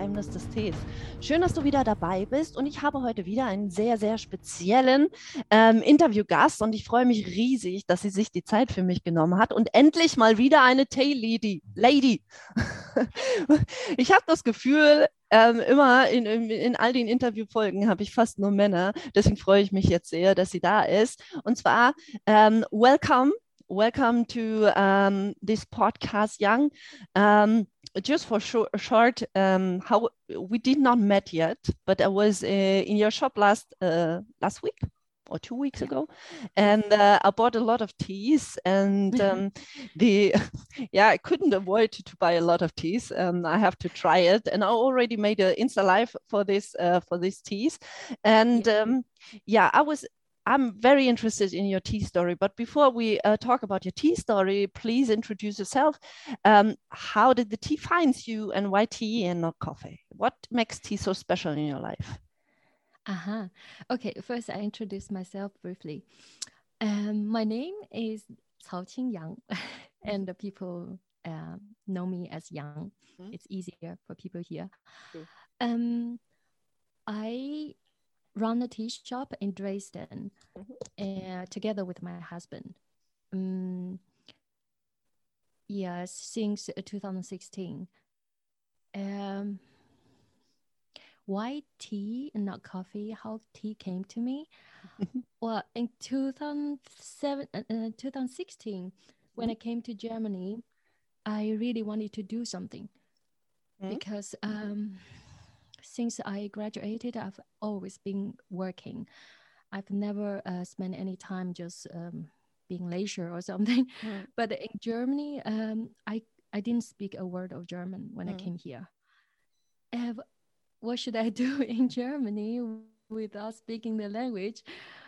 Geheimnis des Tees. Schön, dass du wieder dabei bist und ich habe heute wieder einen sehr, sehr speziellen ähm, Interviewgast und ich freue mich riesig, dass sie sich die Zeit für mich genommen hat und endlich mal wieder eine Tea-Lady. Lady. ich habe das Gefühl, ähm, immer in, in, in, all den Interviewfolgen habe ich fast nur Männer. Deswegen freue ich mich jetzt sehr, dass sie da ist. Und zwar, ähm, welcome welcome to um, this podcast, Young. Um, just for short, short um, how we did not met yet, but I was uh, in your shop last uh, last week or two weeks ago, and uh, I bought a lot of teas. And um, the yeah, I couldn't avoid to buy a lot of teas. Um, I have to try it, and I already made an Insta live for this uh, for these teas. And yeah. Um, yeah, I was I'm very interested in your tea story. But before we uh, talk about your tea story, please introduce yourself. Um, how did the tea find you, and why tea and not coffee? What makes tea so special in your life? Uh huh. Okay, first I introduce myself briefly. Um, my name is Cao Qing Yang, and the people uh, know me as Yang. Mm-hmm. It's easier for people here. Um, I run a tea shop in Dresden mm-hmm. uh, together with my husband. Um, yes, since uh, 2016. Um, why tea and not coffee? How tea came to me? well, in 2007, uh, uh 2016, when mm-hmm. I came to Germany, I really wanted to do something mm-hmm. because um, since I graduated, I've always been working. I've never uh, spent any time just um, being leisure or something. Mm. But in Germany, um, I I didn't speak a word of German when mm. I came here. What should I do in Germany without speaking the language?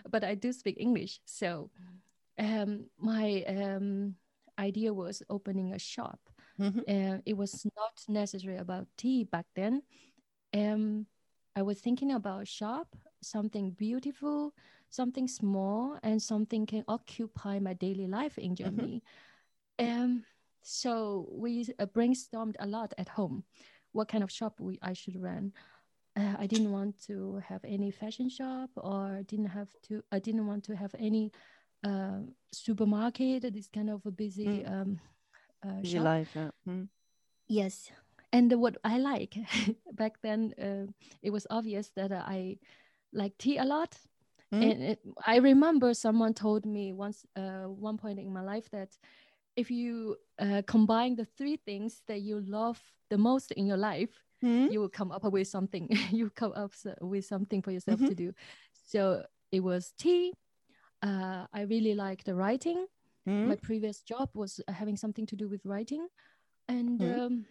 But I do speak English, so um, my um, idea was opening a shop. Mm-hmm. Uh, it was not necessary about tea back then um, I was thinking about shop, something beautiful, something small, and something can occupy my daily life in mm-hmm. Germany. Mm-hmm. Um, so we uh, brainstormed a lot at home, what kind of shop we I should run. Uh, I didn't want to have any fashion shop, or didn't have to. I didn't want to have any uh, supermarket. This kind of a busy mm. um, uh, busy shop. life. Yeah. Mm. Yes, and what I like back then, uh, it was obvious that I like tea a lot. Mm. And it, I remember someone told me once, uh, one point in my life, that if you uh, combine the three things that you love the most in your life, mm. you will come up with something. you come up with something for yourself mm-hmm. to do. So it was tea. Uh, I really liked the writing. Mm. My previous job was having something to do with writing, and. Mm. Um,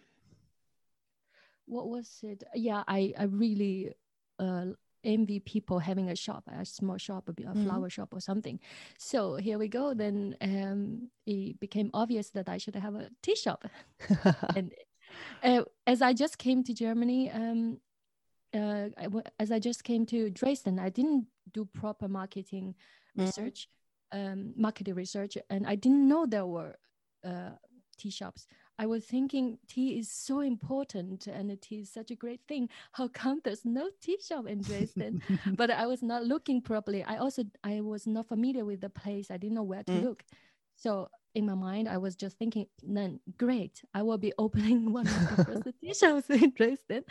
what was it? Yeah, I I really uh, envy people having a shop, a small shop, a mm-hmm. flower shop or something. So here we go. Then um, it became obvious that I should have a tea shop. and uh, as I just came to Germany, um, uh, as I just came to Dresden, I didn't do proper marketing mm-hmm. research, um, marketing research, and I didn't know there were uh, tea shops. I was thinking tea is so important and tea is such a great thing. How come there's no tea shop in Dresden? but I was not looking properly. I also I was not familiar with the place. I didn't know where to mm. look. So in my mind, I was just thinking, then great, I will be opening one of the first tea shops in Dresden.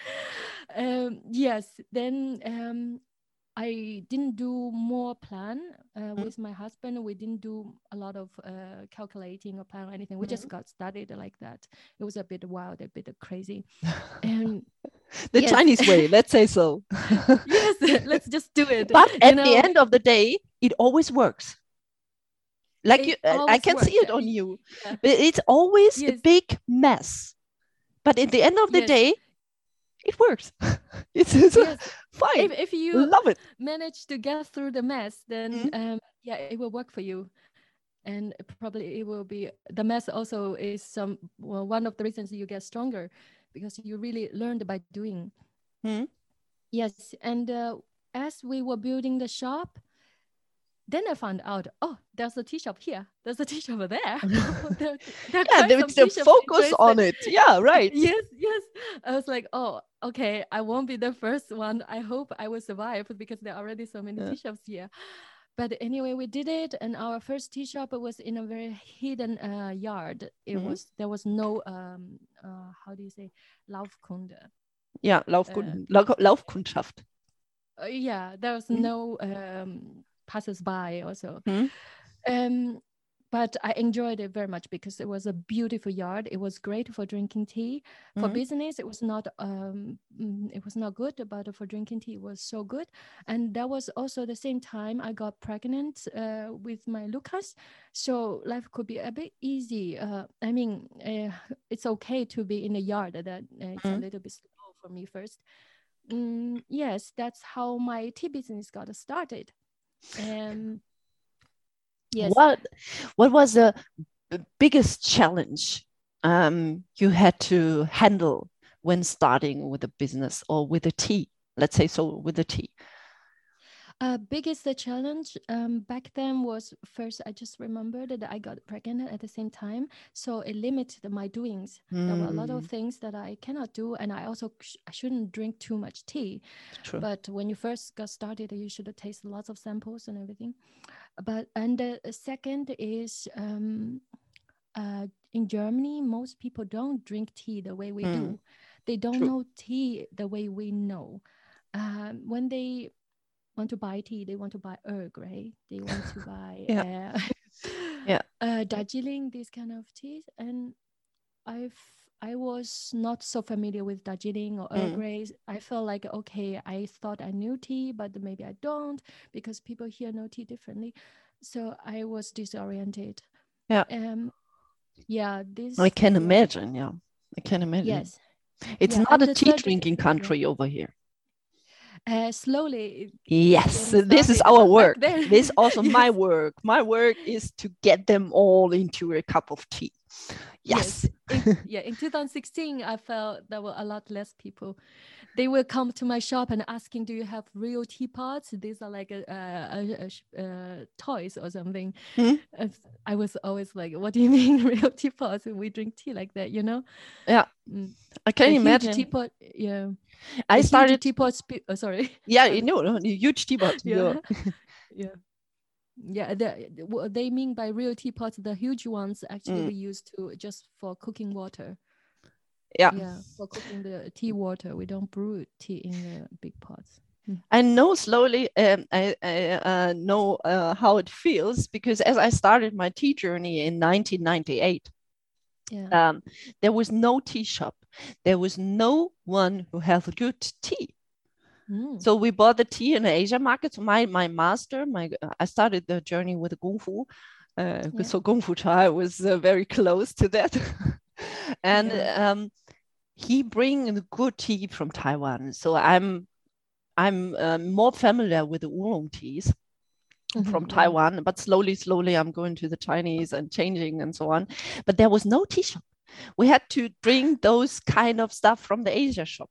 Um, yes, then um, I didn't do more plan uh, mm. with my husband. We didn't do a lot of uh, calculating or plan or anything. We mm. just got started like that. It was a bit wild, a bit crazy. And the yes. Chinese way, let's say so. yes, let's just do it. But at know? the end of the day, it always works. Like you, I can works. see it on you. Yeah. It's always yes. a big mess. But at the end of the yes. day, it works. it's, it's yes. fine. If, if, you love it, manage to get through the mess, then mm-hmm. um, yeah, it will work for you. And probably it will be the mess also is some well, one of the reasons you get stronger because you really learned by doing. Mm-hmm. Yes, and uh, as we were building the shop, then I found out, oh, there's a tea shop here. There's a tea shop there. there, there yeah, there was focus on it. Yeah, right. yes, yes. I was like, oh, okay, I won't be the first one. I hope I will survive because there are already so many yeah. tea shops here. But anyway, we did it, and our first tea shop was in a very hidden uh, yard. It mm-hmm. was there was no um uh, how do you say Laufkunde. Yeah, Laufkunde, uh, Laufkundschaft. Uh, yeah, there was mm-hmm. no um, passers-by also. Mm-hmm. Um, but I enjoyed it very much because it was a beautiful yard. It was great for drinking tea. For mm-hmm. business, it was not um, mm, it was not good, but for drinking tea, it was so good. And that was also the same time I got pregnant uh, with my Lucas, so life could be a bit easy. Uh, I mean, uh, it's okay to be in a yard that uh, it's mm-hmm. a little bit slow for me first. Mm, yes, that's how my tea business got started. Um, Yes. What what was the biggest challenge um, you had to handle when starting with a business or with a tea? Let's say so with a tea. Uh, biggest challenge um, back then was first I just remembered that I got pregnant at the same time, so it limited my doings. Mm. There were a lot of hmm. things that I cannot do, and I also sh- I shouldn't drink too much tea. True. But when you first got started, you should taste lots of samples and everything. But and the second is um, uh, in Germany, most people don't drink tea the way we mm. do. They don't True. know tea the way we know. Um, when they want to buy tea, they want to buy Earl Grey, they want to buy yeah. Uh, yeah. Uh, Darjeeling, these kind of teas. And I've I was not so familiar with Darjeeling or Earl mm. Grey. I felt like okay, I thought I knew tea, but maybe I don't because people here know tea differently. So I was disoriented. Yeah. Um. Yeah. This. I can imagine. Yeah, I can imagine. Yes. It's yeah, not a tea drinking country over here uh, slowly. Yes, this is our work. this is also yes. my work. My work is to get them all into a cup of tea. Yes. yes. In, yeah, in 2016, I felt there were a lot less people they will come to my shop and asking, "Do you have real teapots?" These are like a, a, a, a toys or something. Mm-hmm. I was always like, "What do you mean real teapots? We drink tea like that, you know?" Yeah, mm. I can imagine teapot. Yeah, I started teapot. Spe- oh, sorry. Yeah, you know, huge teapot. yeah. yeah. Yeah, the, they mean by real teapots, the huge ones actually mm. we use to just for cooking water yeah yeah for cooking the tea water we don't brew tea in the big pots hmm. I know slowly, um, I, I uh, know uh, how it feels because as I started my tea journey in 1998, yeah. um, there was no tea shop. There was no one who had good tea. Mm. So we bought the tea in the Asia market. So my my master, my I started the journey with Kung Fu. Uh, yeah. So Kung Fu Chai was uh, very close to that. and yeah. um, he bring good tea from Taiwan. So I'm I'm uh, more familiar with the oolong teas mm-hmm. from Taiwan, but slowly, slowly I'm going to the Chinese and changing and so on. But there was no tea shop. We had to bring those kind of stuff from the Asia shop.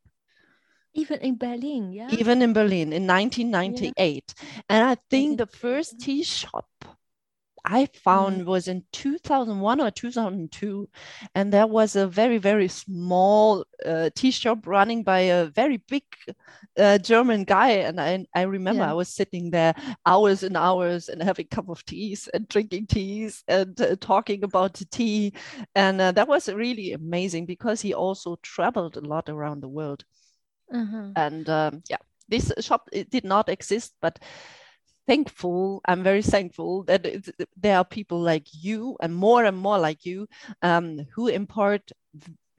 Even in Berlin, yeah. Even in Berlin in 1998. Yeah. And I think the first tea shop I found mm. was in 2001 or 2002. And there was a very, very small uh, tea shop running by a very big uh, German guy. And I, I remember yeah. I was sitting there hours and hours and having a cup of teas and drinking teas and uh, talking about the tea. And uh, that was really amazing because he also traveled a lot around the world. Uh-huh. And um, yeah, this shop it did not exist, but thankful. I'm very thankful that there are people like you and more and more like you um, who impart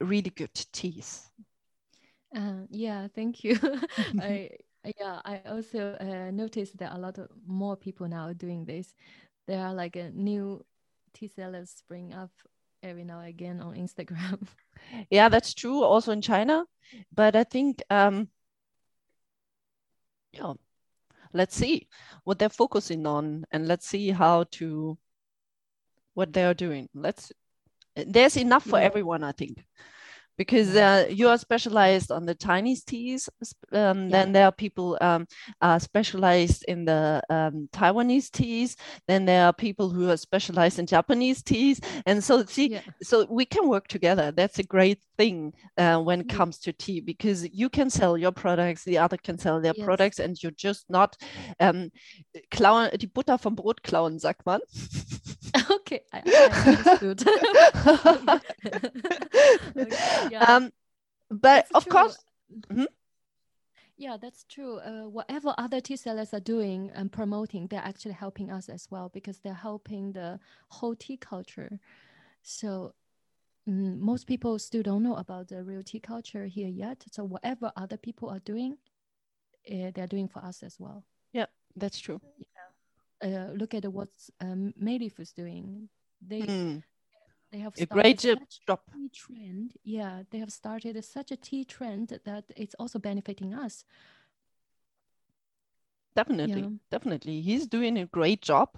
really good teas. Uh, yeah thank you. I yeah i also uh, noticed that a lot of more people now are doing this. There are like a new tea sellers spring up every now and again on instagram. Yeah that's true also in china. But i think um yeah let's see what they're focusing on and let's see how to what they are doing let's there's enough for yeah. everyone i think because uh, you are specialized on the Chinese teas. Um, yeah. Then there are people um, are specialized in the um, Taiwanese teas. Then there are people who are specialized in Japanese teas. And so see, yeah. so we can work together. That's a great thing uh, when it comes to tea because you can sell your products, the other can sell their yes. products, and you're just not um, klauen, die Butter vom Brot klauen, sagt man. Okay, I, I understood. okay, yeah. um, but that's of true. course. Mm-hmm. Yeah, that's true. Uh, whatever other tea sellers are doing and promoting, they're actually helping us as well because they're helping the whole tea culture. So mm, most people still don't know about the real tea culture here yet. So whatever other people are doing, uh, they're doing for us as well. Yeah, that's true. Yeah uh, look at what um, Mei Leaf is doing. They mm. they have a great job. Trend, yeah, they have started such a tea trend that it's also benefiting us. Definitely, yeah. definitely, he's doing a great job.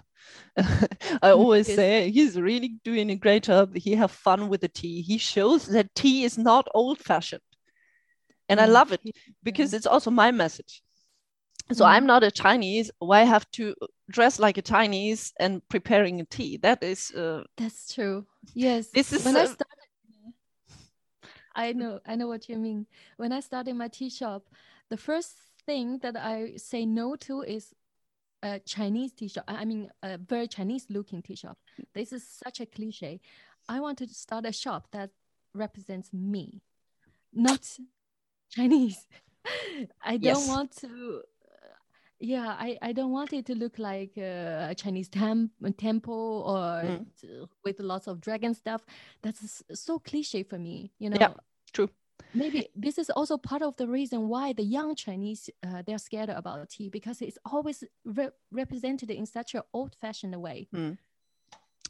I always say he's really doing a great job. He have fun with the tea. He shows that tea is not old fashioned, and I love it because yeah. it's also my message so mm. i'm not a chinese. Why have to dress like a chinese and preparing a tea? That is uh, that's true. Yes. this is when uh, i started i know i know what you mean. When i started my tea shop the first thing that i say no to is a chinese tea shop. I mean a very chinese looking tea shop. This is such a cliche. I wanted to start a shop that represents me not chinese. I don't yes. want to yeah i i don't want it to look like uh, a chinese tem- temple or mm. with lots of dragon stuff. That's so cliche for me you know? yeah true. Maybe this is also part of the reason why the young chinese uh, they're scared about tea because it's always re- represented in such an old-fashioned way. Mm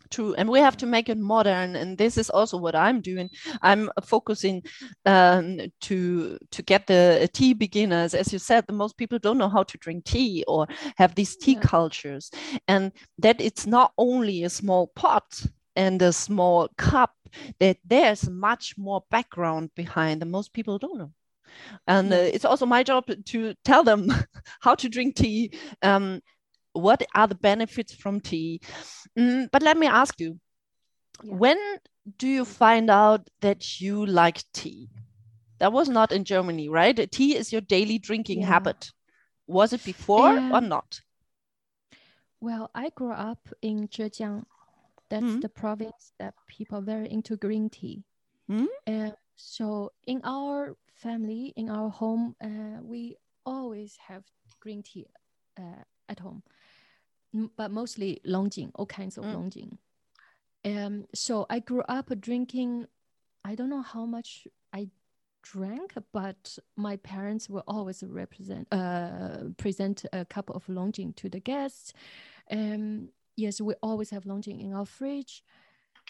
true and we have to make it modern and this is also what i'm doing. I'm focusing um, to to get the tea beginners. As you said the most people don't know how to drink tea or have these tea yeah. cultures. And that it's not only a small pot and a small cup that there's much more background behind and most people don't know. And uh, it's also my job to tell them how to drink tea um, what are the benefits from tea mm, but let me ask you yeah. when do you find out that you like tea that was not in germany right tea is your daily drinking yeah. habit was it before or not well i grew up in zhejiang that's mm -hmm. the province that people are very into green tea mm -hmm. and so in our family in our home uh, we always have green tea uh, at home but mostly Longjing, all kinds of mm. Longjing. Um, so I grew up drinking. I don't know how much I drank, but my parents will always represent uh, present a cup of Longjing to the guests. Um, yes, we always have Longjing in our fridge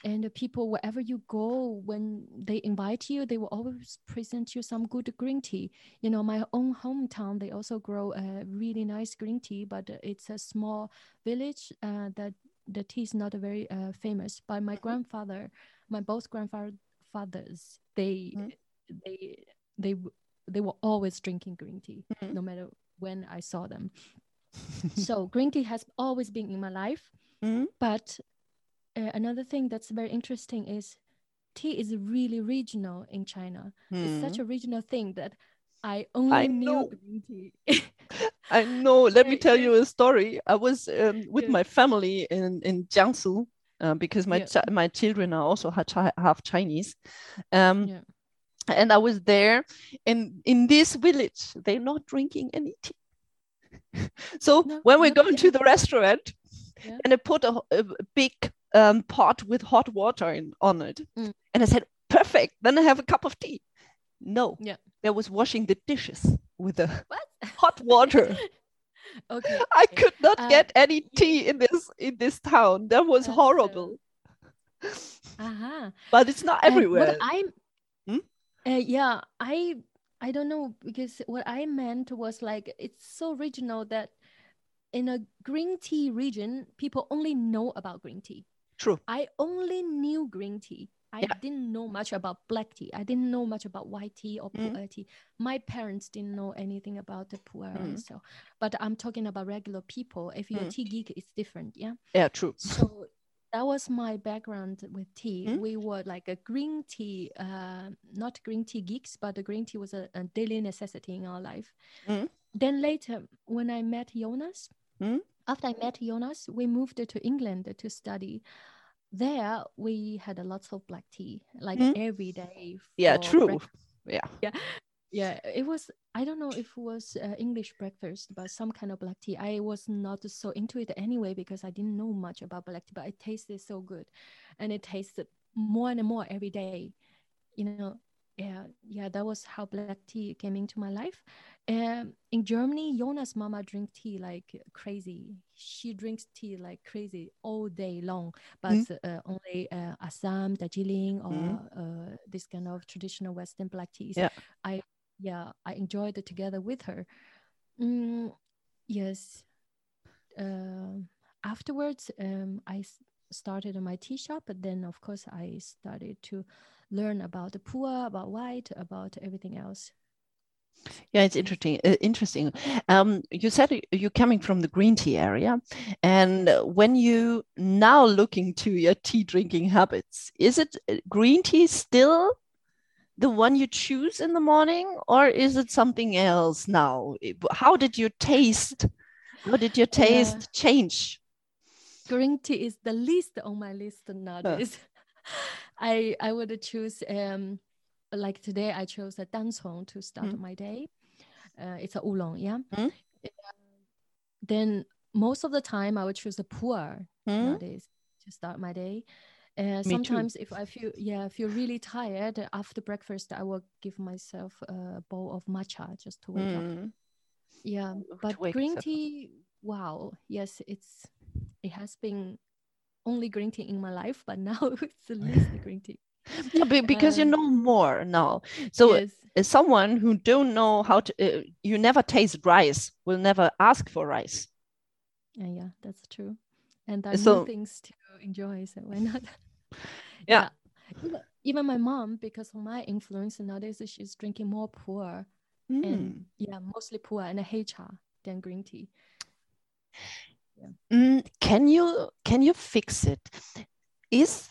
and the people wherever you go when they invite you they will always present you some good green tea you know my own hometown they also grow a really nice green tea but it's a small village uh, that the tea is not very uh, famous but my grandfather my both grandfathers they mm-hmm. they they they were always drinking green tea mm-hmm. no matter when i saw them so green tea has always been in my life mm-hmm. but uh, another thing that's very interesting is tea is really regional in China. It's such hmm. a regional thing that I only I knew know. green tea. I know. Let me tell you a story. I was um, with yeah. my family in in Jiangsu uh, because my yeah. my children are also half Chinese. Um, yeah. And I was there, and in this village, they're not drinking any tea. so no, when we go into the restaurant, and I put a, a big um, pot with hot water in, on it. Mm. And I said, perfect. Then I have a cup of tea. No, yeah. there was washing the dishes with the hot water. okay. I could not uh, get any tea in this in this town. That was horrible. Uh-huh. But it's not everywhere. Uh, I'm hmm? uh, yeah, I I don't know because what I meant was like it's so regional that in a green tea region, people only know about green tea. True. I only knew green tea. I Yeah. didn't know much about black tea. I didn't know much about white tea or Mm. pu'er tea. My parents didn't know anything about the pu'er. Mm. So, but I'm talking about regular people. If you're a Mm. tea geek, it's different. Yeah. Yeah, true. So that was my background with tea. Mm. We were like a green tea, uh, not green tea geeks, but the green tea was a, a daily necessity in our life. Mm. Then later, when I met Jonas, Mm. After I met Jonas, we moved to England to study. There, we had a lots of black tea, like Mm. every day. Yeah, true. breakfast Yeah. yeah it was i don't know if it was uh, english breakfast but some kind of black tea i was not so into it anyway because i didn't know much about black tea but it tasted so good and it tasted more and more every day you know yeah yeah that was how black tea came into my life um, in germany jonas mama drink tea like crazy she drinks tea like crazy all day long but Mm. uh, only uh, assam darjeeling or Mm. uh, this kind of traditional western black teas Yeah. i yeah i enjoyed it together with her Mm, yes um afterwards um, i started my tea shop but then of course i started to learn about the pu'er, about white about everything else Yeah, it's interesting. Uh, interesting. Um, you said you're coming from the green tea area, and uh, when you now looking to your tea drinking habits, is it uh, green tea still the one you choose in the morning, or is it something else now? How did your taste? How did your Yeah. taste change? green tea is the least on my list nowadays i i would choose um like today i chose a dancong to start Mm. my day uh, it's a oolong yeah Mm. then most of the time i would choose a pu'er Hmm? nowadays to start my day. Uh, too. sometimes if I feel yeah feel really tired after breakfast, I will give myself a bowl of matcha just to wake up. Mm. Yeah, but green tea, wow, yes, it's it has been only green tea in my life, but now it's at least green tea. Yeah, be- because you Um, know more now. So yes, someone who don't know how to uh, you never taste rice will never ask for rice yeah, yeah, that's true. And there are So- new things to enjoy, so why not? Yeah. Even, even my mom, because of my influence nowadays, she's drinking more pu'er Mm. and yeah, mostly pu'er and heicha than green tea. Mm, can you can you fix it? Is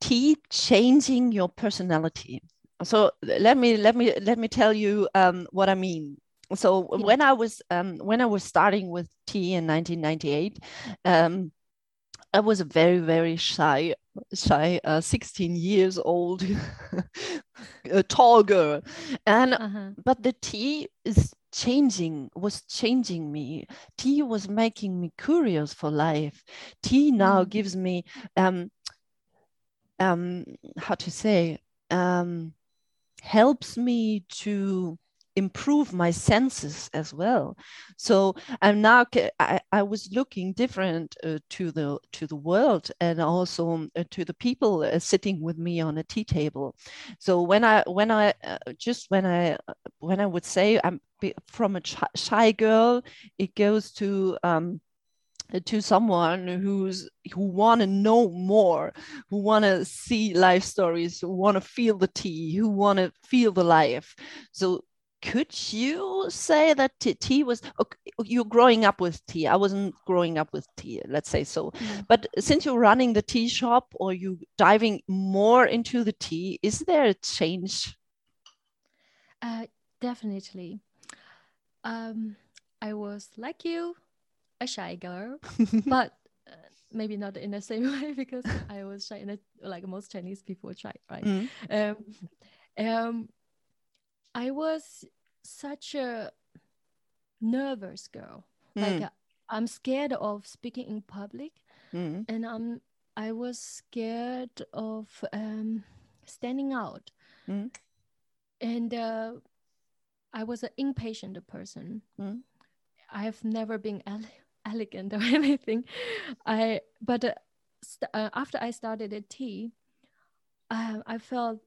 tea changing your personality? So let me let me let me tell you um, what i mean. So Yeah. when i was um, when i was starting with tea in 1998 um, i was a very very shy shy uh, 16 years old a tall girl. And Uh-huh. but the tea is changing was changing me tea was making me curious for life tea now Mm. gives me um um how to say um helps me to improve my senses as well. So i'm now i, I was looking different uh, to the to the world and also uh, to the people uh, sitting with me on a tea table. So when i when i uh, just when i uh, when i would say i'm from a shy girl it goes to um to someone who's who want to know more who want to see life stories who want to feel the tea who want to feel the life. So could you say that tea was ok- you're growing up with tea i wasn't growing up with tea let's say so Yeah. but since you're running the tea shop or you diving more into the tea is there a change Uh, definitely. Um, I was like you, a shy girl, but uh, maybe not in the same way because I was shy in a, like most Chinese people shy, right? Mm, Um, um, I was such a nervous girl. Like mm, uh, I'm scared of speaking in public, mm, and I'm I was scared of um, standing out, Mm. and uh, I was an impatient person. Mm. I have never been ele- elegant or anything. I but uh, st- uh, after I started at tea, uh, I felt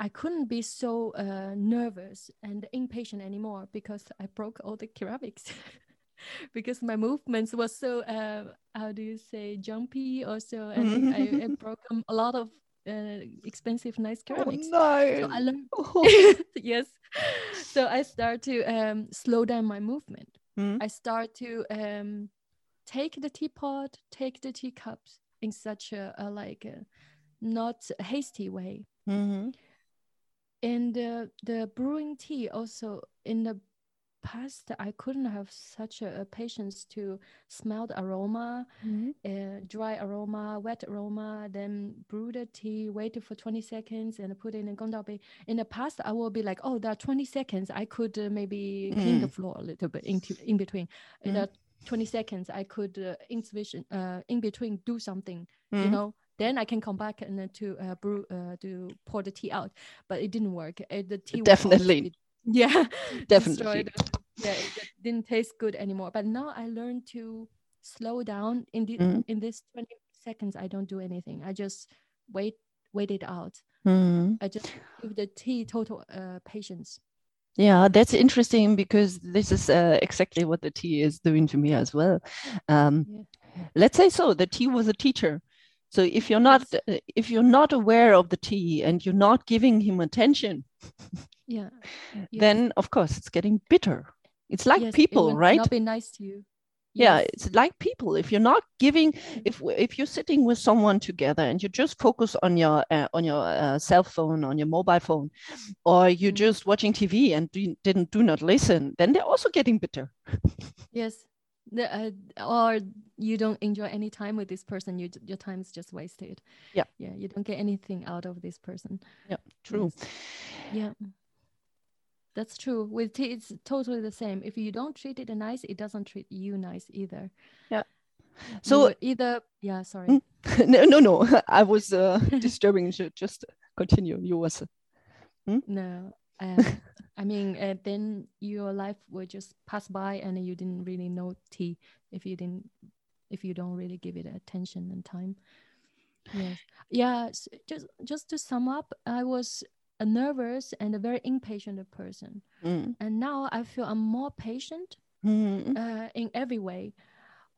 I couldn't be so uh, nervous and impatient anymore because I broke all the ceramics. because my movements was so uh, how do you say jumpy or so and I, I broke a lot of uh, expensive, nice ceramics. Oh, no. So I learned. yes. So I start to um, slow down my movement. Mm. I start to um, take the teapot, take the teacups in such a, a like a not hasty way. Mhm. And uh, the brewing tea also in the past, I couldn't have such a, a patience to smell the aroma, Mhm. uh, dry aroma, wet aroma, then brew the tea, wait for 20 seconds and put it in a gongdao bei. In the past, I will be like, oh, there are 20 seconds. I could uh, maybe clean the Mm. floor a little bit in, in between. In Mm. the 20 seconds, I could uh, in, uh, in between do something, you Mhm. know. Then I can come back and then to uh, brew, uh, to pour the tea out. But it didn't work. Uh, the tea Definitely. yeah, Definitely. Yeah, it didn't taste good anymore. But now I learned to slow down. In the Mhm. in this 20 seconds, I don't do anything. I just wait wait it out. Mhm. I just give the tea total uh, patience. Yeah, that's interesting because this is uh, exactly what the tea is doing to me as well. Um, Yeah. let's say so, the tea was a teacher. So if you're not Yes. uh, if you're not aware of the tea and you're not giving him attention, Yeah. Yes. then of course it's getting bitter. It's like Yes, people, will right? Not be nice to you. Yeah, it's like people. If you're not giving, if if you're sitting with someone together and you just focus on your uh, on your uh, cell phone, on your mobile phone, or you're Mm. just watching TV and do, didn't do not listen, then they're also getting bitter. Yes. Uh, or you don't enjoy any time with this person. You your time is just wasted. Yeah. Yeah. You don't get anything out of this person. Yeah. True. Yes. Yeah. That's true. With tea, it's totally the same. If you don't treat it nice, it doesn't treat you nice either. Yeah. So will either, yeah, sorry. Mm. no, no, no. I was uh, disturbing you. Just continue. You was. No. Um, I mean, uh, then your life will just pass by and you didn't really know tea if you didn't, if you don't really give it attention and time. Yes. Yeah. s- Just, just to sum up, I was a nervous and a very impatient person. Mm. And now I feel I'm more patient Mm. uh, in every way.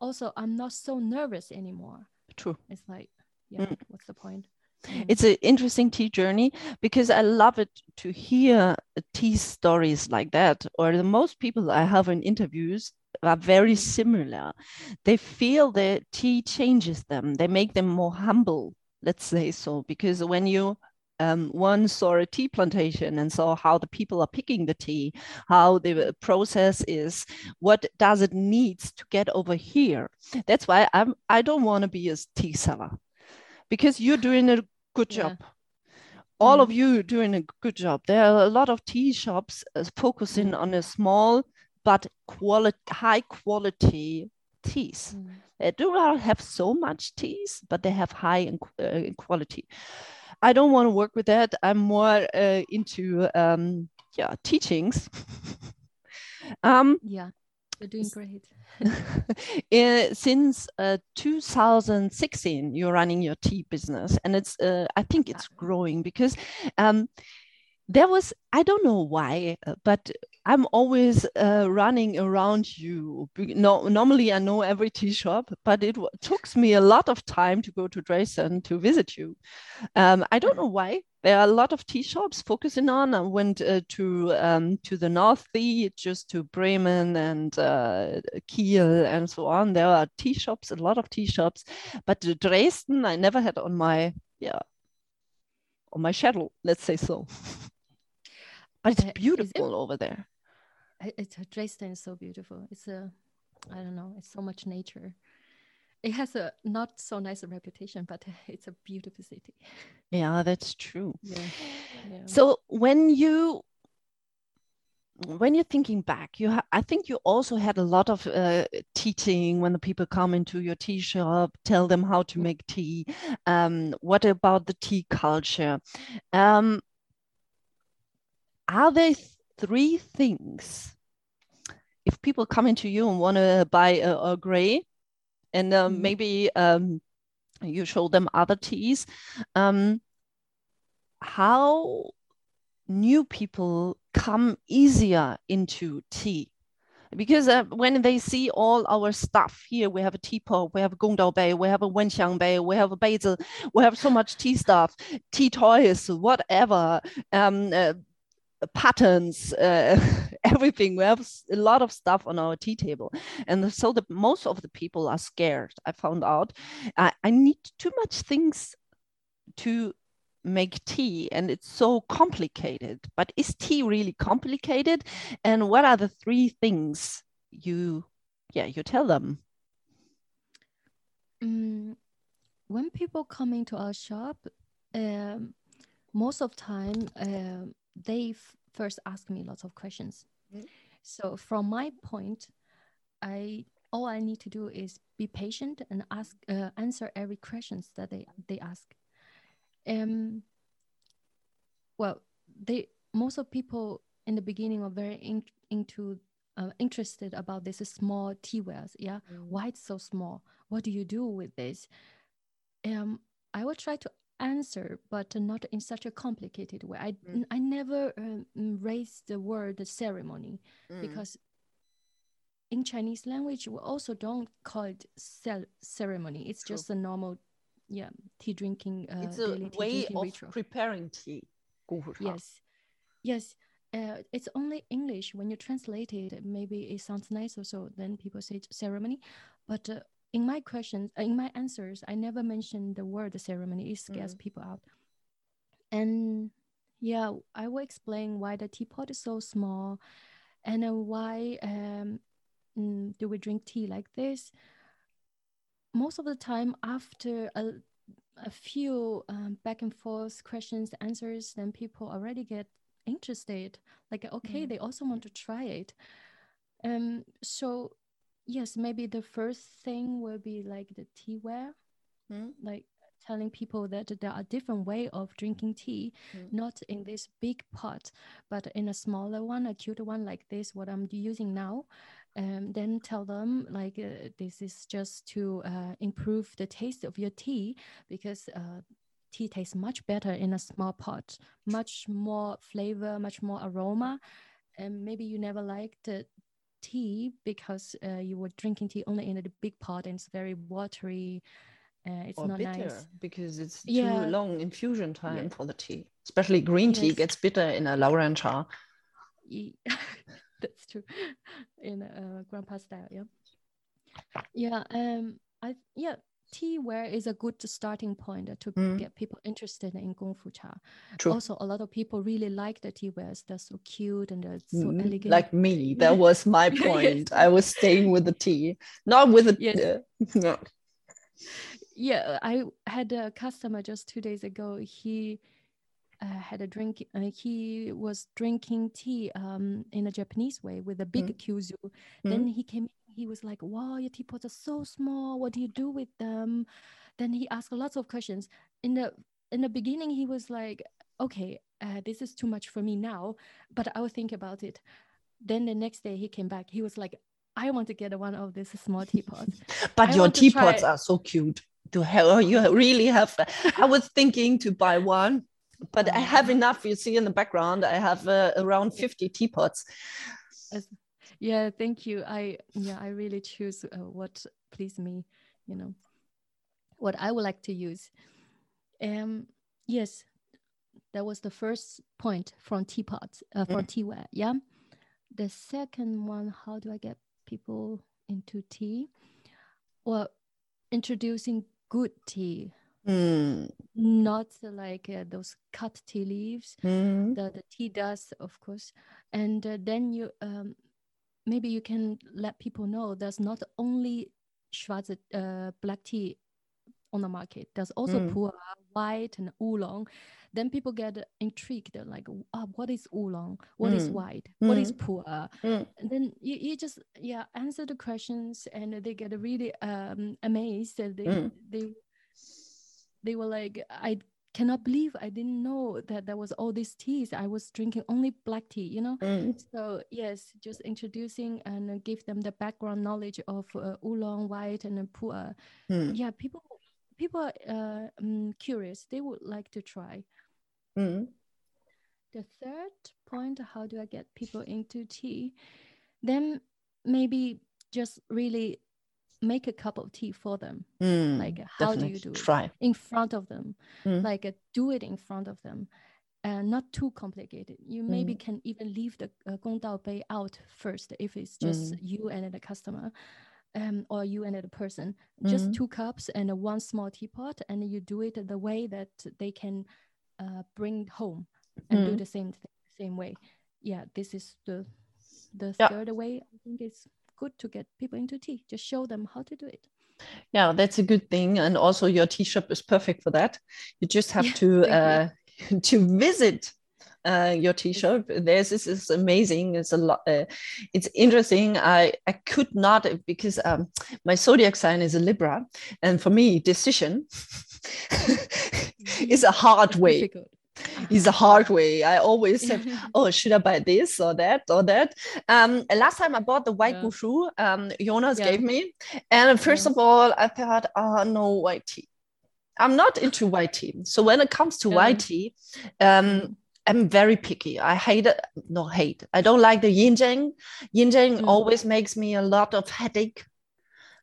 Also, I'm not so nervous anymore. True. It's like, yeah, Mm. what's the point? Yeah. It's an interesting tea journey because I love it to hear tea stories like that. Or the most people I have in interviews are very similar. They feel that tea changes them. They make them more humble. Let's say so because when you um, one saw a tea plantation and saw how the people are picking the tea, how the process is, what does it needs to get over here. That's why I'm. I don't want to be a tea seller, because you're doing a good Yeah. job. All Mm. of you doing a good job. There are a lot of tea shops uh, focusing on a small but quality, high quality teas. Mm. They do not have so much teas, but they have high in, uh, in quality. I don't want to work with that. I'm more uh, into um, yeah teachings. um, Yeah, you're doing great. Uh, since uh, 2016, you're running your tea business, and it's uh, I think it's growing because um, there was I don't know why, uh, but I'm always uh, running around you. No, normally I know every tea shop, but it took me a lot of time to go to Dresden to visit you. Um, I don't know why. There are a lot of tea shops focusing on. I went uh, to um, to the North Sea, just to Bremen and uh, Kiel and so on. There are tea shops, a lot of tea shops, but Dresden I never had on my yeah on my schedule. Let's say so. but it's Uh, is it- beautiful over there. It's Dresden is so beautiful. It's a, I don't know. It's so much nature. It has a not so nice a reputation, but it's a beautiful city. Yeah, that's true. Yeah. yeah. So when you when you're thinking back, you I think you also had a lot of uh, teaching when the people come into your tea shop, tell them how to make tea. Um, what about the tea culture? Um, are there th- three things? If people come into you and want to buy a, a gray, and uh, Mhm. maybe um, you show them other teas, um, how new people come easier into tea because uh, when they see all our stuff here, we have a teapot, we have a Gongdao Bei, we have a Wenxiang Bei, we have a basil, we have so much tea stuff, tea toys, whatever, um, uh, patterns, uh, everything. We have a lot of stuff on our tea table, and so the most of the people are scared. I found out I, I need too much things to make tea and it's so complicated but is tea really complicated and what are the three things you yeah you tell them mm, when people come into our shop um, most of time uh, they first ask me lots of questions mm. so from my point i all i need to do is be patient and ask uh, answer every questions that they they ask um, well, they most of people in the beginning are very in, into uh, interested about this small tea wells. Yeah, mm. why it's so small? What do you do with this? Um, I will try to answer, but not in such a complicated way. I mm. I never um, raise the word ceremony mm. because in Chinese language we also don't call it ceremony. It's True. just a normal yeah tea drinking uh, it's a way of ritual. preparing tea yes yes uh, it's only english when you translate it maybe it sounds nice or so then people say ceremony but uh, in my questions uh, in my answers i never mentioned the word ceremony. It scares mm. people out. And yeah i will explain why the teapot is so small and uh, why um, mm, do we drink tea like this. Most of the time after a, a few um, back and forth questions answers then people already get interested. Like okay mm. they also want to try it. Um so yes maybe the first thing will be like the teaware mm. like telling people that there are different way of drinking tea mm. not in this big pot but in a smaller one a cute one like this what i'm using now um, then tell them like uh, this is just to uh, improve the taste of your tea because uh, tea tastes much better in a small pot much more flavor much more aroma and maybe you never liked tea because uh, you were drinking tea only in a big pot and it's very watery uh, it's or not bitter nice because it's too yeah. long infusion time yeah. for the tea especially green tea yes. gets bitter in a Laoran cha that's true in uh, grandpa style yeah yeah um i yeah tea ware is a good starting point to mm. get people interested in gongfu cha true. also a lot of people really like the tea wares they're so cute and they're so mm, elegant like me that was my point i was staying with the tea not with the yes. Uh, no. yeah i had a customer just two days ago he uh, had a drink. Uh, he was drinking tea um, in a Japanese way with a big mm. kyusu. Mm. Then he came. He was like, "Wow, your teapots are so small. What do you do with them?" Then he asked lots of questions. In the in the beginning, he was like, "Okay, uh, this is too much for me now, but I will think about it." Then the next day he came back. He was like, "I want to get one of these small teapots." but I your teapots are so cute. To have you really have. I was thinking to buy one but I have enough. You see in the background, I have uh, around 50 teapots. Yeah, thank you. I yeah, I really choose uh, what please me, you know, what I would like to use. Um, yes, that was the first point from teapots, uh, from mm. teaware. Yeah, the second one, how do I get people into tea? Well, introducing good tea Mm. Not like uh, those cut tea leaves, mm. the, the tea dust, of course. And uh, then you um, maybe you can let people know there's not only Schwarze uh, black tea on the market. There's also mm. Pu'er, white, and oolong. Then people get intrigued. They're like, oh, what is oolong? What mm. is white? Mm. What is mm. Pu'er? Mm. And then you, you just yeah answer the questions, and they get really um, amazed. They mm. they they were like, I cannot believe I didn't know that there was all these teas. I was drinking only black tea, you know. Mm. So yes, just introducing and give them the background knowledge of uh, oolong, white, and pu'er. Mm. Yeah, people people are uh, um, curious. They would like to try. Mm. The third point: How do I get people into tea? Then maybe just really make a cup of tea for them Mm, like how do you do it Try. in front of them Mm. like uh, do it in front of them and not too complicated you maybe Mm. can even leave the uh, gongdao bei out first if it's just Mm. you and the customer um, or you and the person just Mhm. two cups and a one small teapot and you do it the way that they can uh, bring home and do Mm. the same thing same way yeah this is the the Yeah. third way i think it's good to get people into tea just show them how to do it Yeah, that's a good thing. And also your tea shop is perfect for that. You just have Yeah, to uh, to visit uh, your tea shop. There's this is amazing. It's a lot. Uh, it's interesting. I I could not because um, my zodiac sign is a Libra, and for me, decision is a hard way. difficult. Is a hard way. I always said, Uh-huh. oh, should I buy this or that or that? Um, last time I bought the white Yeah. gushu, um, Jonas Yeah. gave me, and first Yeah. of all, I thought, oh, no white tea. I'm not into white tea. So when it comes to Yeah. white tea, um. I'm very picky. I hate it. No hate. I don't like the yin yang. Yin yang Mm. always makes me a lot of headache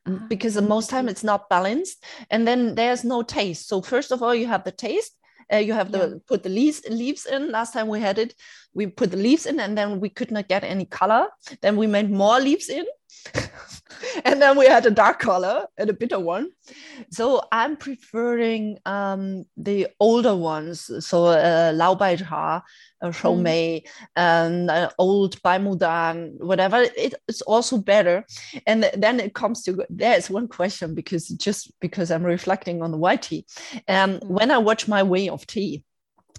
Ah, because the most time it's not balanced and then there's no taste so first of all you have the taste uh, you have to Yeah. put the leaves leaves in last time we had it. We put the leaves in and then we could not get any color. Then we made more leaves in and then we had a dark color and a bitter one. So i'm preferring um the older ones. So uh, lao bai cha uh, shou Mm. mei and uh, old bai mudan whatever. It, it's also better. And th- then it comes to there's one question because just because i'm reflecting on the white tea um Mm. when i watch my way of tea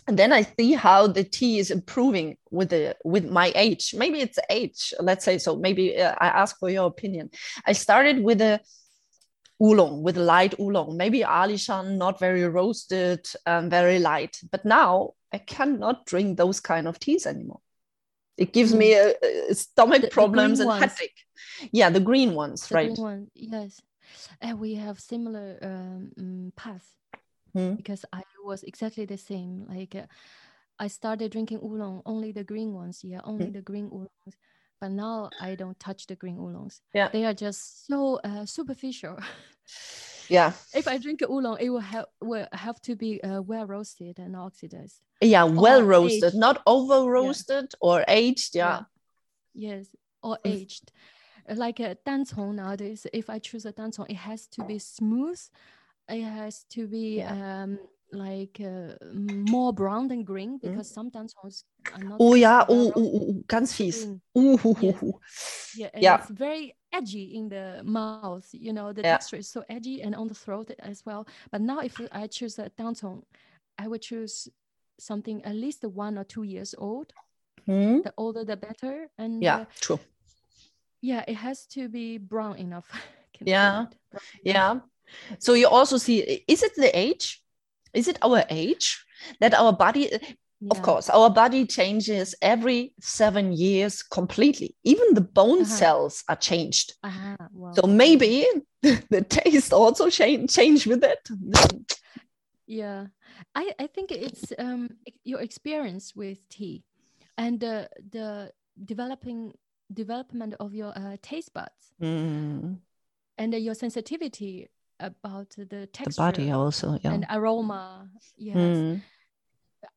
and then i see how the tea is improving with the with my age. Maybe it's age let's say so. Maybe uh, i ask for your opinion. I started with a oolong with a light oolong. Maybe alishan not very roasted um, very light. But now i cannot drink those kind of teas anymore. It gives me a, a stomach The- the problems green and ones. headache. Yeah the green ones The right. green one, yes. And we have similar um, mm, path Hmm. because I was exactly the same. Like uh, I started drinking oolong, only the green ones, yeah, only Hmm. the green oolongs. But now I don't touch the green oolongs. Yeah. They are just so uh, superficial. yeah if I drink oolong, it will have will have to be uh, well roasted and oxidized. yeah well roasted aged. not over roasted or aged yeah, Yes, or Mm. aged. Like a dancong nowadays, if I choose a dancong, it has to be smooth. It has to be um like uh, more brown than green because some dancongs are not. oh yeah, oh, oh, oh, ganz fies hu, hu, Yeah, Yeah. it's very edgy in the mouth. You know, the Yeah. texture is so edgy and on the throat as well. But now, if I choose a dancong, I would choose something at least one or two years old. Hmm? The older, the better. And yeah uh, true yeah, it has to be brown enough. Yeah, it, brown enough. yeah so you also see is it the age? Is it our age that our body of course our body changes every seven years completely. Even the bone Uh-huh. cells are changed. Well, so maybe the taste also change change with it. Yeah, I I think it's um your experience with tea, and the the developing development of your uh, taste buds Mm, and uh, your sensitivity about the the texture body also yeah and aroma. Yes, Mm,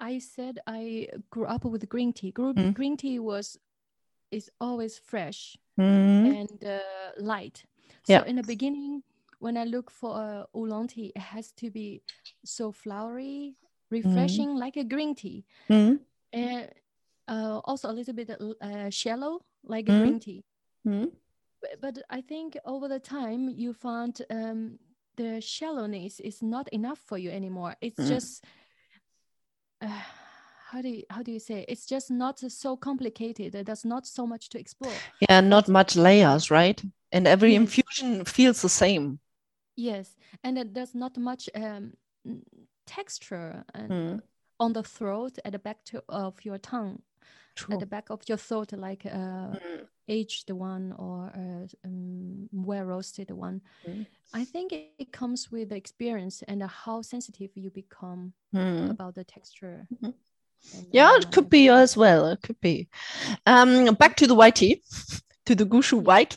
I said I grew up with green tea. Gre- Mm. Green tea was is always fresh mm, and uh, light. So Yeah. in the beginning, when I look for a oolong tea, it has to be so flowery, refreshing, like a green tea, mm, and uh, also a little bit uh, shallow, like a green tea. But, but I think over the time, you found um, the shallowness is not enough for you anymore. It's Mm. just uh, how do you, how do you say? It's just not so complicated. There's not so much to explore. yeah not much layers right and every Yes. infusion feels the same Yes, and it, there's not much um, texture and Mm. on the throat at the back to, of your tongue, True. at the back of your throat, like uh, Mm. Aged one or uh, um, well roasted one. Mm. I think it, it comes with the experience and how sensitive you become Mm. about the texture. Mhm. and Yeah, it could be as well. It could be. Um, back to the white tea. to the Gushu White.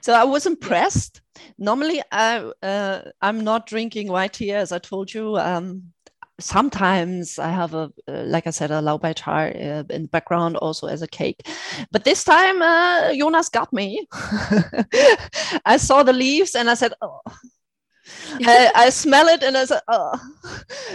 So I was impressed. Normally, I uh, I'm not drinking white tea, as I told you. Um, sometimes I have a, uh, like I said, a char uh, in the background also as a cake. But this time, uh, Jonas got me. I saw the leaves and I said, oh, I, I, smell it and I said, oh.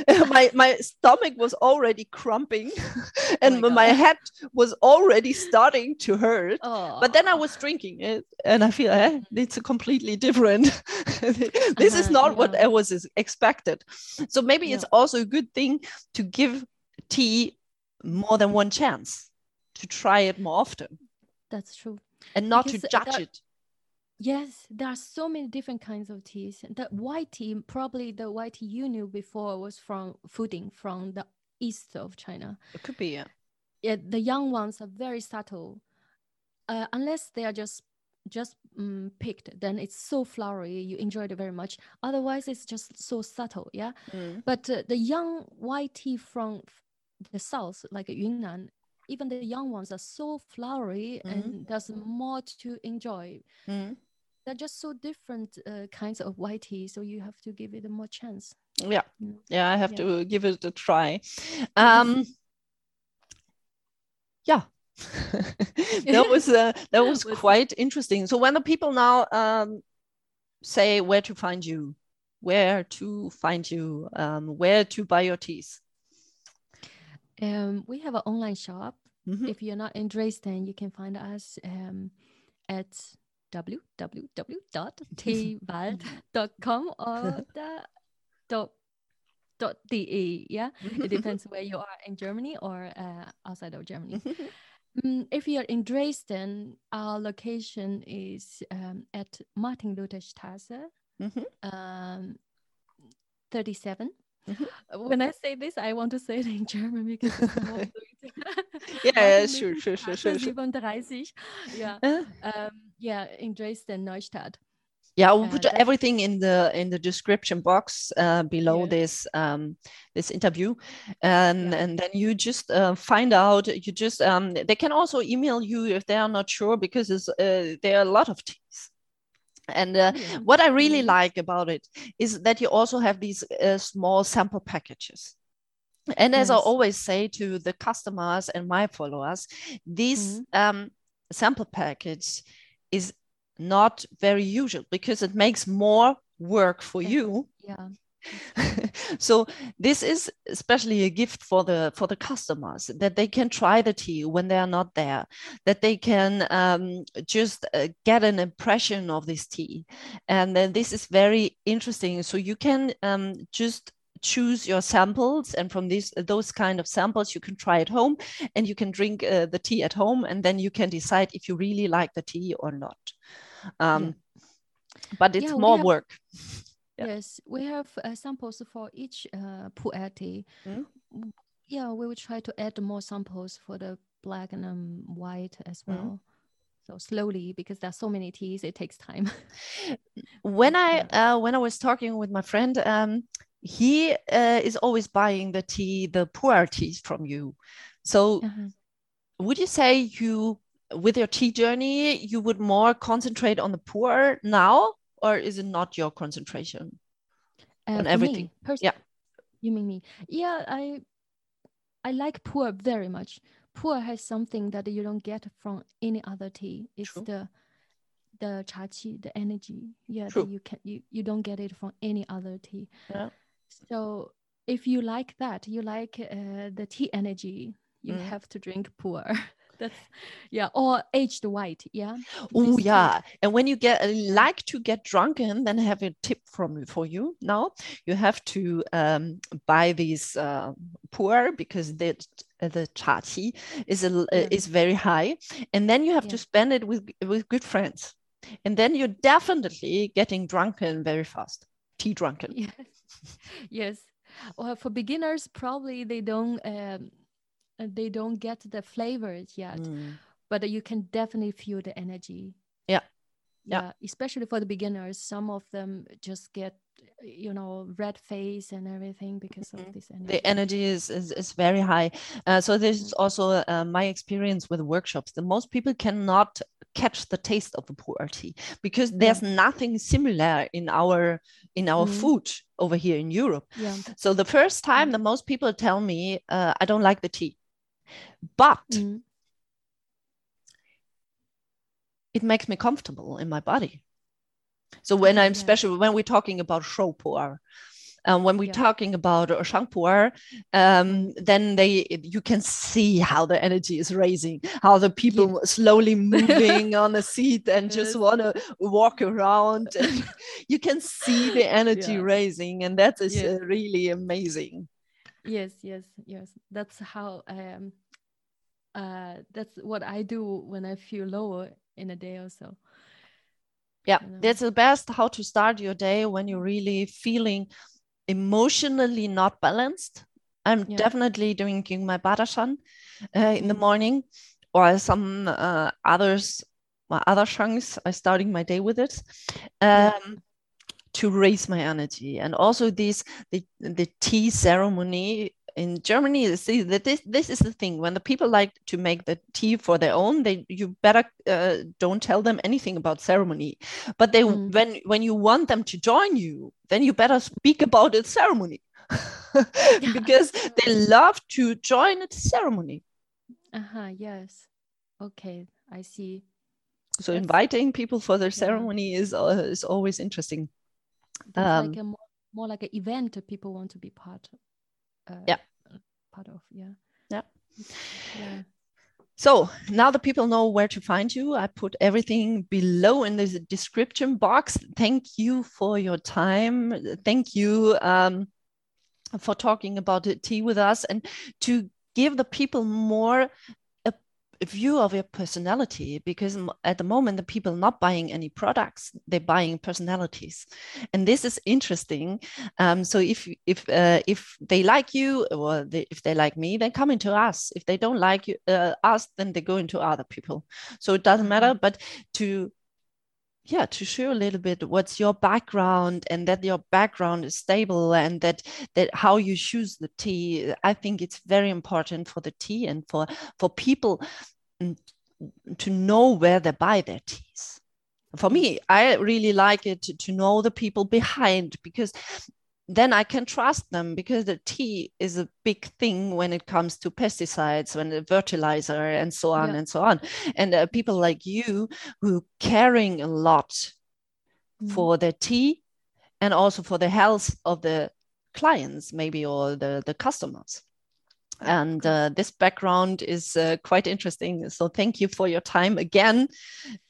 my my stomach was already crumping, and oh my, my, head was already starting to hurt. Oh. But then I was drinking it, and I feel eh, it's a completely different. this uh-huh, is not yeah. what I was expected. So maybe yeah. it's also a good thing to give tea more than one chance, to try it more often. That's true. And not because to judge that, it Yes, there are so many different kinds of teas. The white tea, probably the white tea you knew before was from Fuding from the east of China. It could be, yeah. Yeah, the young ones are very subtle. Uh, unless they are just just um, picked, then it's so flowery. You enjoy it very much. Otherwise, it's just so subtle. Yeah. Mm. But uh, the young white tea from the south, like Yunnan, even the young ones are so flowery mm. and there's more to enjoy. Mm they're just so different uh, kinds of white tea so you have to give it a more chance yeah. yeah i have yeah. to give it a try. Um yeah. That was uh, that was quite interesting. So when the people now um, say where to find you where to find you um, where to buy your teas? Um, we have an online shop. Mm-hmm. if you're not in dresden you can find us um, at www.teewald.com or the dot dot de yeah it depends where you are in germany or uh, outside of germany um, if you're in dresden our location is um, at martin luther strasse mm-hmm. um, 37 Mm-hmm. When I say this, I want to say it in German because yeah, yeah, sure, sure, sure, sure. 37. Yeah, uh. um, yeah, in Dresden, Neustadt. Yeah, we'll put uh, everything in the in the description box uh, below yeah. this um, this interview, and yeah. and then you just uh, find out. You just um, they can also email you if they are not sure because uh, there are a lot of teas and uh, what I really mm-hmm. like about it is that you also have these uh, small sample packages. And as yes. I always say to the customers and my followers, these mm-hmm. um, sample package is not very usual because it makes more work for you. Yeah. so this is especially a gift for the for the customers that they can try the tea when they are not there that they can um, just uh, get an impression of this tea. And then this is very interesting. So you can um, just choose your samples and from these those kind of samples you can try at home and you can drink uh, the tea at home and then you can decide if you really like the tea or not um, yeah. but it's yeah, more have- work yeah. Yes, we have uh, samples for each uh, pu'er tea. Mm. Yeah, we will try to add more samples for the black and um, white as mm. well. Mm. So slowly, because there's so many teas, it takes time. when I uh, when I was talking with my friend, um, he uh, is always buying the tea, the pu'er teas from you. So, uh-huh. would you say you, with your tea journey, you would more concentrate on the pu'er now or is it not your concentration uh, on everything? Me, yeah. You mean me? Yeah, I I like pu'er very much. Pu'er has something that you don't get from any other tea. It's True. the the cha qi, the energy. Yeah, you can you you don't get it from any other tea. Yeah. So if you like that, you like uh, the tea energy, you mm. have to drink pu'er. That's yeah, or aged white. Yeah. Oh yeah. And when you get uh, like to get drunken, then I have a tip from for you. Now you have to um, buy these uh, because the the cha qi is a, uh, yeah. is very high, and then you have yeah. to spend it with with good friends, and then you're definitely getting drunken very fast. Tea drunken. Yes. Yes. Well, for beginners, probably they don't. Um, they don't get the flavors yet mm. but you can definitely feel the energy yeah. Yeah yeah especially for the beginners some of them just get you know red face and everything because mm-hmm. of this energy the energy is is, is very high uh, so this is mm-hmm. also uh, my experience with workshops the most people cannot catch the taste of the pu'er tea because there's yeah. nothing similar in our in our mm. food over here in Europe. Yeah. So the first time mm. the most people tell me uh, I don't like the tea, but mm. It makes me comfortable in my body. So when I'm yeah. special, when we're talking about shou pu'er, um, when we're yeah. talking about Shangpu'er, um, then they you can see how the energy is raising, how the people yeah. slowly moving on the seat and just want to walk around. And you can see the energy yeah. raising, and that is uh, really amazing. Yes, yes, yes. That's how um, uh, that's what I do when I feel lower in a day or so. Yeah, that's the best how to start your day when you're really feeling emotionally not balanced. I'm yeah. definitely drinking my Badashan uh, in the mm-hmm. morning, or some uh, others, my other shangs. I'm starting my day with it. Um, yeah. To raise my energy, and also this the the tea ceremony in Germany, see that this this is the thing. When the people like to make the tea for their own, they you better uh, don't tell them anything about ceremony. But they mm. when when you want them to join you, then you better speak about the ceremony because they love to join the ceremony. Uh huh. Yes. Okay, I see. So That's, inviting people for their ceremony yeah. is uh, is always interesting. Um, like a more, more like an event that people want to be part of uh, yeah part of yeah yeah yeah so now the people know where to find you. I put everything below in the description box. Thank you for your time. Thank you um, for talking about tea with us and to give the people more view of your personality because at the moment the people not buying any products they're buying personalities. And this is interesting. Um, so if if uh, if they like you or they, if they like me then come into us. If they don't like you, uh, us then they go into other people. So it doesn't matter. Mm-hmm. but to yeah to show a little bit what's your background and that your background is stable and that that how you choose the tea. I think it's very important for the tea and for for people mm, to know where they buy their teas. For me i really like it to know the people behind because then I can trust them because the tea is a big thing when it comes to pesticides, when the fertilizer and so on yeah. and so on. And uh, people like you who caring a lot mm. for the tea and also for the health of the clients, maybe or the the customers. And uh, this background is uh, quite interesting. So thank you for your time again.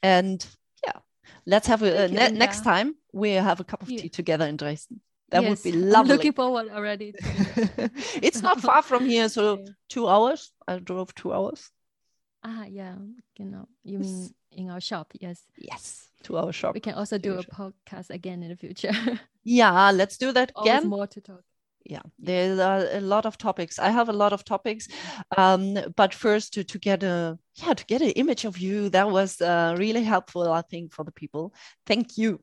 And yeah, let's have a, ne- next time we have a cup of tea together in Dresden. That yes, would be lovely. I'm looking forward already. it's not far from here, so okay. two hours. I drove two hours. Ah, yeah, you know, you mean in our shop? Yes. Yes, to our shop. We can also do a podcast again in the future. yeah, let's do that Always again. more to talk yeah there are a, lot of topics i have a lot of topics um, but first to, to get a yeah to get an image of you that was uh, really helpful i think for the people thank you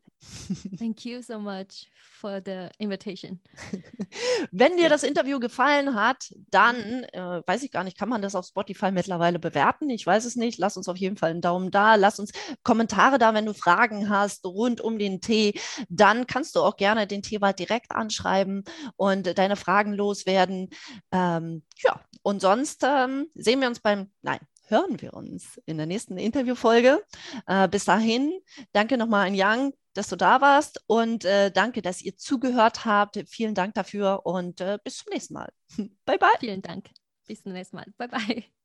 Thank you so much for the invitation. Wenn dir das Interview gefallen hat, dann äh, weiß ich gar nicht, kann man das auf Spotify mittlerweile bewerten? Ich weiß es nicht. Lass uns auf jeden Fall einen Daumen da. Lass uns Kommentare da, wenn du Fragen hast rund um den Tee. Dann kannst du auch gerne den Teewald direkt anschreiben und deine Fragen loswerden. Ähm, ja, und sonst ähm, sehen wir uns beim, nein, hören wir uns in der nächsten Interviewfolge. Äh, bis dahin, danke nochmal an Yang, dass du da warst und äh, danke, dass ihr zugehört habt. Vielen Dank dafür und äh, bis zum nächsten Mal. Bye, bye. Vielen Dank. Bis zum nächsten Mal. Bye, bye.